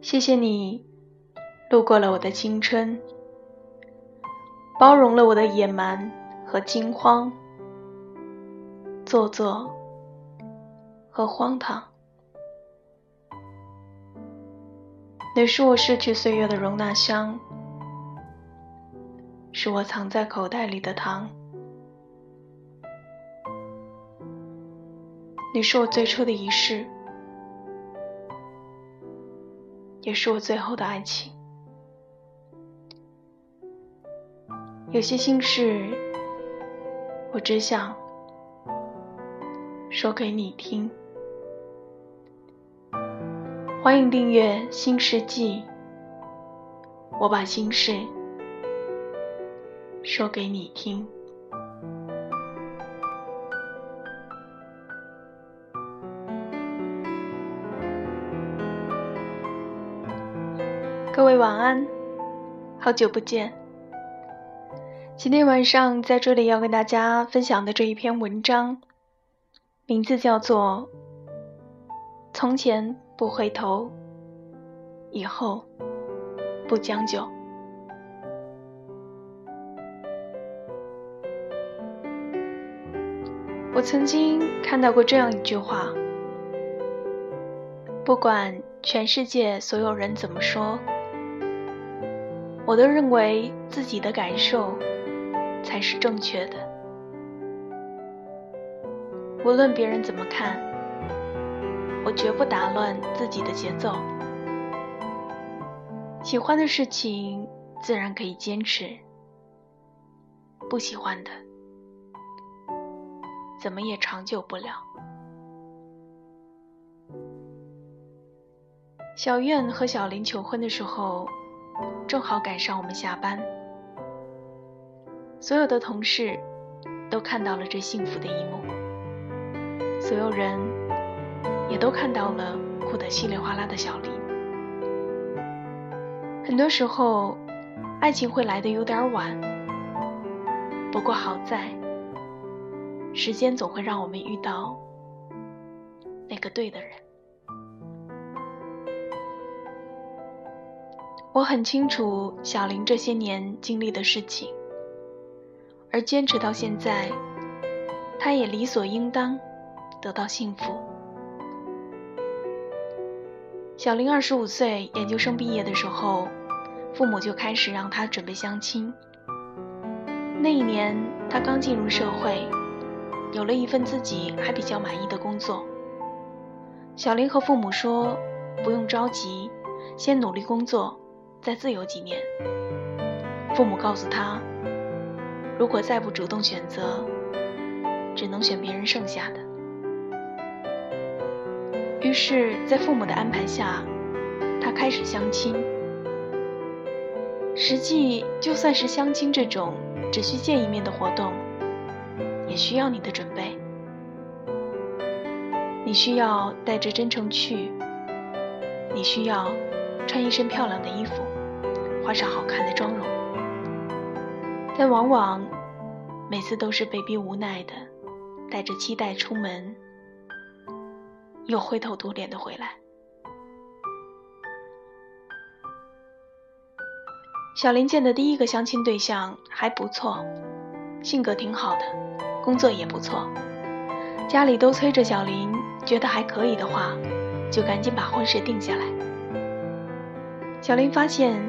谢谢你路过了我的青春，包容了我的野蛮和惊慌、做作和荒唐。你是我逝去岁月的容纳箱，是我藏在口袋里的糖。你是我最初的仪式，也是我最后的爱情。有些心事，我只想说给你听。欢迎订阅《新世纪》，我把心事说给你听。各位晚安，好久不见。今天晚上在这里要跟大家分享的这一篇文章，名字叫做《从前》。不回头，以后不将就。我曾经看到过这样一句话：不管全世界所有人怎么说，我都认为自己的感受才是正确的。无论别人怎么看。我绝不打乱自己的节奏。喜欢的事情自然可以坚持，不喜欢的怎么也长久不了。小苑和小林求婚的时候，正好赶上我们下班，所有的同事都看到了这幸福的一幕，所有人。也都看到了哭得稀里哗啦的小林。很多时候，爱情会来的有点晚，不过好在，时间总会让我们遇到那个对的人。我很清楚小林这些年经历的事情，而坚持到现在，他也理所应当得到幸福。小林二十五岁，研究生毕业的时候，父母就开始让他准备相亲。那一年，他刚进入社会，有了一份自己还比较满意的工作。小林和父母说：“不用着急，先努力工作，再自由几年。”父母告诉他：“如果再不主动选择，只能选别人剩下的。”于是，在父母的安排下，他开始相亲。实际，就算是相亲这种只需见一面的活动，也需要你的准备。你需要带着真诚去，你需要穿一身漂亮的衣服，画上好看的妆容。但往往，每次都是被逼无奈的，带着期待出门。又灰头土脸的回来。小林见的第一个相亲对象还不错，性格挺好的，工作也不错，家里都催着小林，觉得还可以的话，就赶紧把婚事定下来。小林发现，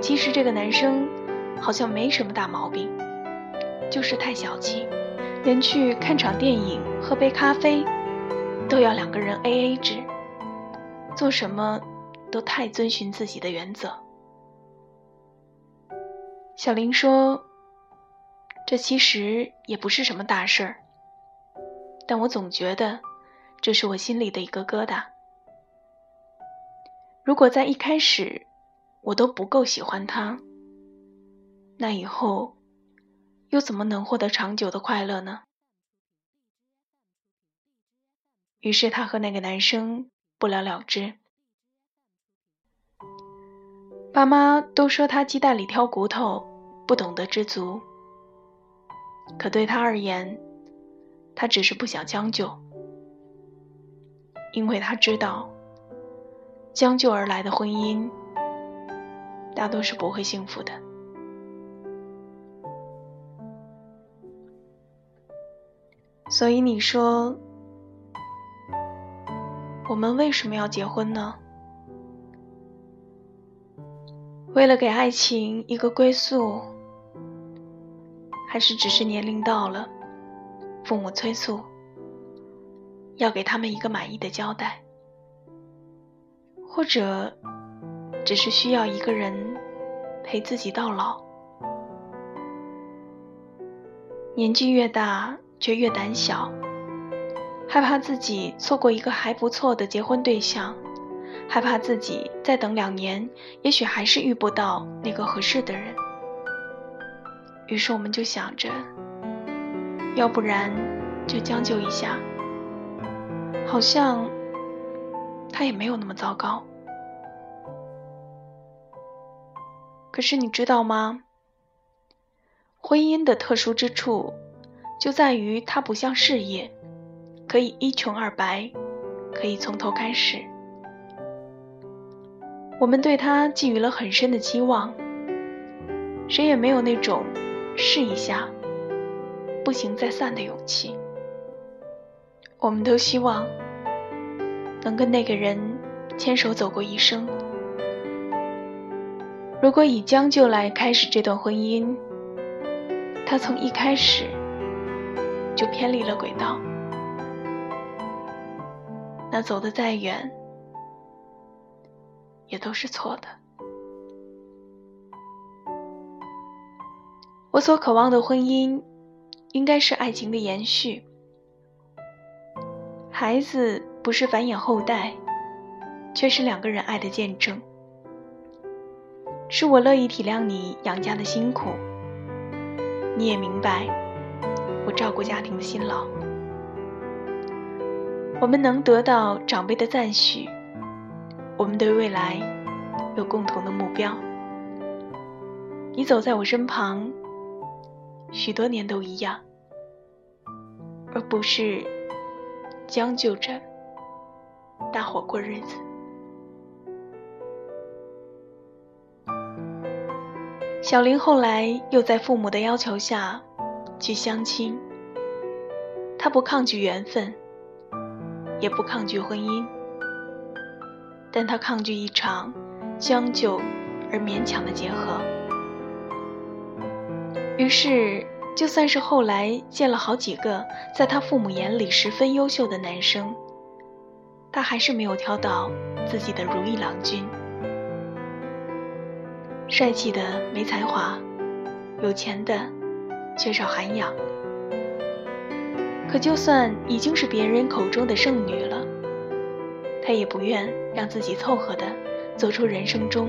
其实这个男生好像没什么大毛病，就是太小气，连去看场电影、喝杯咖啡。都要两个人 A A 制，做什么都太遵循自己的原则。小林说：“这其实也不是什么大事儿，但我总觉得这是我心里的一个疙瘩。如果在一开始我都不够喜欢他，那以后又怎么能获得长久的快乐呢？”于是他和那个男生不了了之。爸妈都说他鸡蛋里挑骨头，不懂得知足。可对他而言，他只是不想将就，因为他知道，将就而来的婚姻，大多是不会幸福的。所以你说，我们为什么要结婚呢？为了给爱情一个归宿，还是只是年龄到了，父母催促，要给他们一个满意的交代？或者，只是需要一个人陪自己到老。年纪越大，却越胆小，害怕自己错过一个还不错的结婚对象，害怕自己再等两年，也许还是遇不到那个合适的人。于是我们就想着，要不然就将就一下，好像他也没有那么糟糕。可是你知道吗？婚姻的特殊之处，就在于它不像事业，可以一穷二白，可以从头开始。我们对它寄予了很深的期望，谁也没有那种试一下，不行再散的勇气。我们都希望能跟那个人牵手走过一生。如果以将就来开始这段婚姻，他从一开始就偏离了轨道，那走得再远，也都是错的。我所渴望的婚姻，应该是爱情的延续。孩子不是繁衍后代，却是两个人爱的见证。是我乐意体谅你养家的辛苦，你也明白我照顾家庭的辛劳。我们能得到长辈的赞许，我们对未来有共同的目标。你走在我身旁，许多年都一样，而不是将就着大伙过日子。小林后来又在父母的要求下去相亲。他不抗拒缘分，也不抗拒婚姻，但他抗拒一场将就而勉强的结合。于是，就算是后来见了好几个在他父母眼里十分优秀的男生，他还是没有挑到自己的如意郎君。帅气的没才华，有钱的缺少涵养。可就算已经是别人口中的剩女了，她也不愿让自己凑合的做出人生中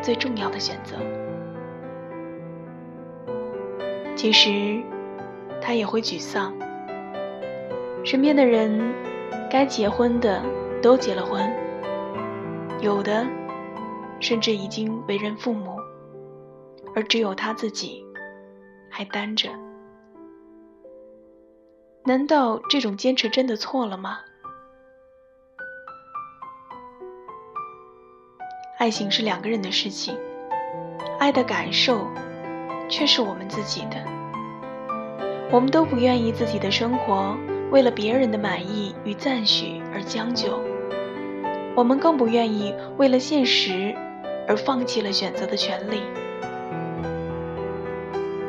最重要的选择。其实，她也会沮丧。身边的人，该结婚的都结了婚，有的。甚至已经为人父母，而只有他自己还单着。难道这种坚持真的错了吗？爱情是两个人的事情，爱的感受却是我们自己的。我们都不愿意自己的生活为了别人的满意与赞许而将就，我们更不愿意为了现实。而放弃了选择的权利。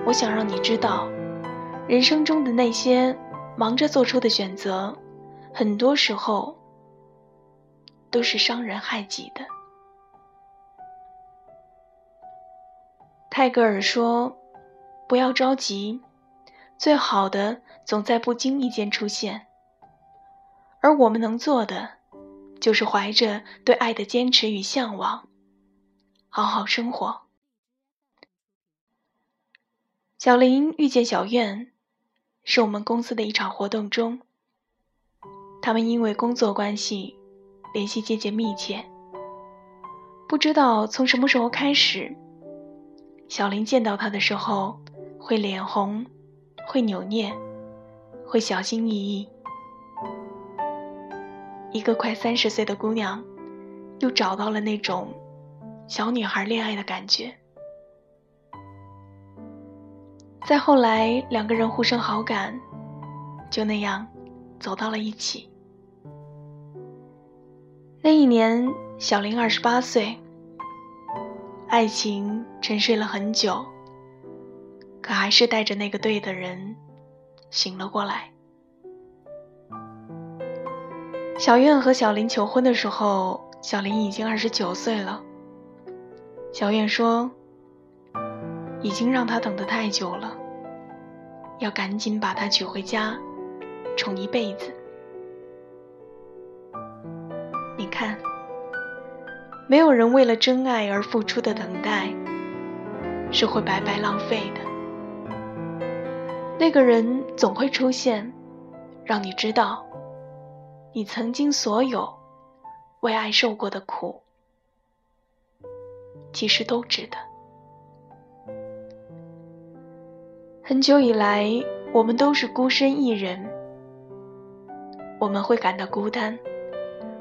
我想让你知道，人生中的那些忙着做出的选择，很多时候都是伤人害己的。泰戈尔说：“不要着急，最好的总在不经意间出现。”而我们能做的，就是怀着对爱的坚持与向往。好好生活。小林遇见小苑，是我们公司的一场活动中。他们因为工作关系联系渐渐密切。不知道从什么时候开始，小林见到他的时候会脸红，会扭捏，会小心翼翼。一个快三十岁的姑娘。又找到了那种小女孩恋爱的感觉。再后来，两个人互生好感，就那样走到了一起。那一年，小林二十八岁，爱情沉睡了很久，可还是带着那个对的人醒了过来。小苑和小林求婚的时候，小林已经二十九岁了。小燕说：“已经让他等得太久了，要赶紧把他娶回家，宠一辈子。”你看，没有人为了真爱而付出的等待是会白白浪费的。那个人总会出现，让你知道，你曾经所有为爱受过的苦，其实都值得。很久以来，我们都是孤身一人，我们会感到孤单。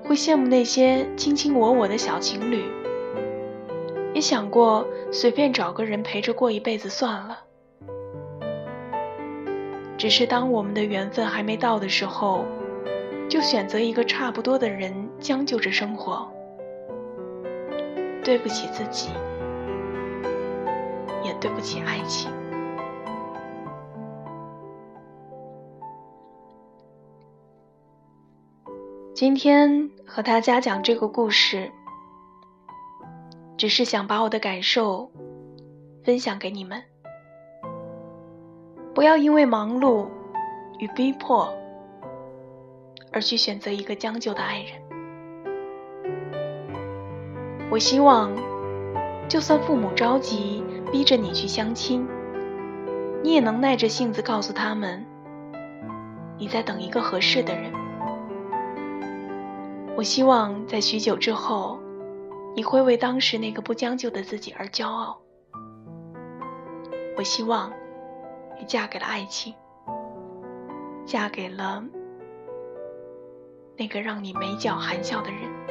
会羡慕那些卿卿我我的小情侣，也想过随便找个人陪着过一辈子算了。只是当我们的缘分还没到的时候，就选择一个差不多的人将就着生活，对不起自己，也对不起爱情。今天和大家讲这个故事，只是想把我的感受分享给你们。不要因为忙碌与逼迫而去选择一个将就的爱人。我希望，就算父母着急逼着你去相亲，你也能耐着性子告诉他们，你在等一个合适的人。我希望在许久之后，你会为当时那个不将就的自己而骄傲。我希望你嫁给了爱情，嫁给了那个让你眉角含笑的人。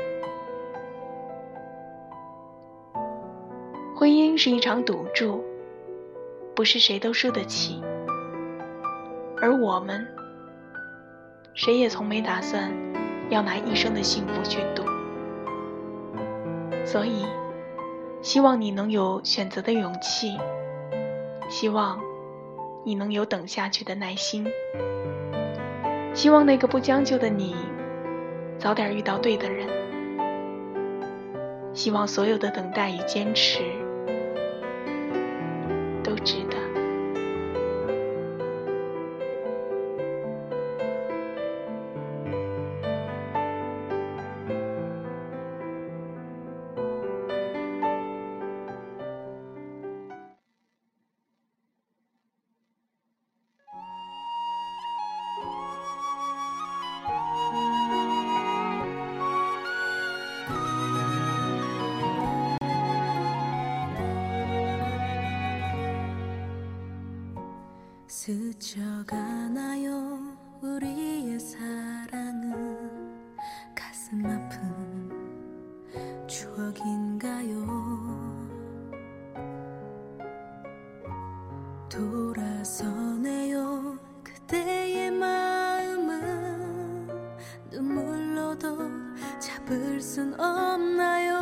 婚姻是一场赌注，不是谁都输得起，而我们谁也从没打算。要拿一生的幸福去赌，所以希望你能有选择的勇气，希望你能有等下去的耐心，希望那个不将就的你早点遇到对的人，希望所有的等待与坚持都值得。 스쳐가나요? 우리의 사랑은 가슴 아픈 추억인가요? 돌아서네요. 그대의 마음은 눈물로도 잡을 순 없나요?